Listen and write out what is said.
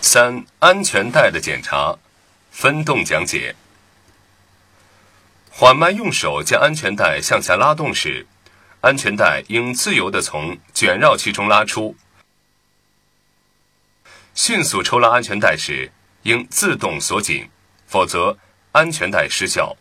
三安全带的检查分动讲解。缓慢用手将安全带向下拉动时安全带应自由地从卷绕器中拉出。迅速抽拉安全带时应自动锁紧否则安全带失效。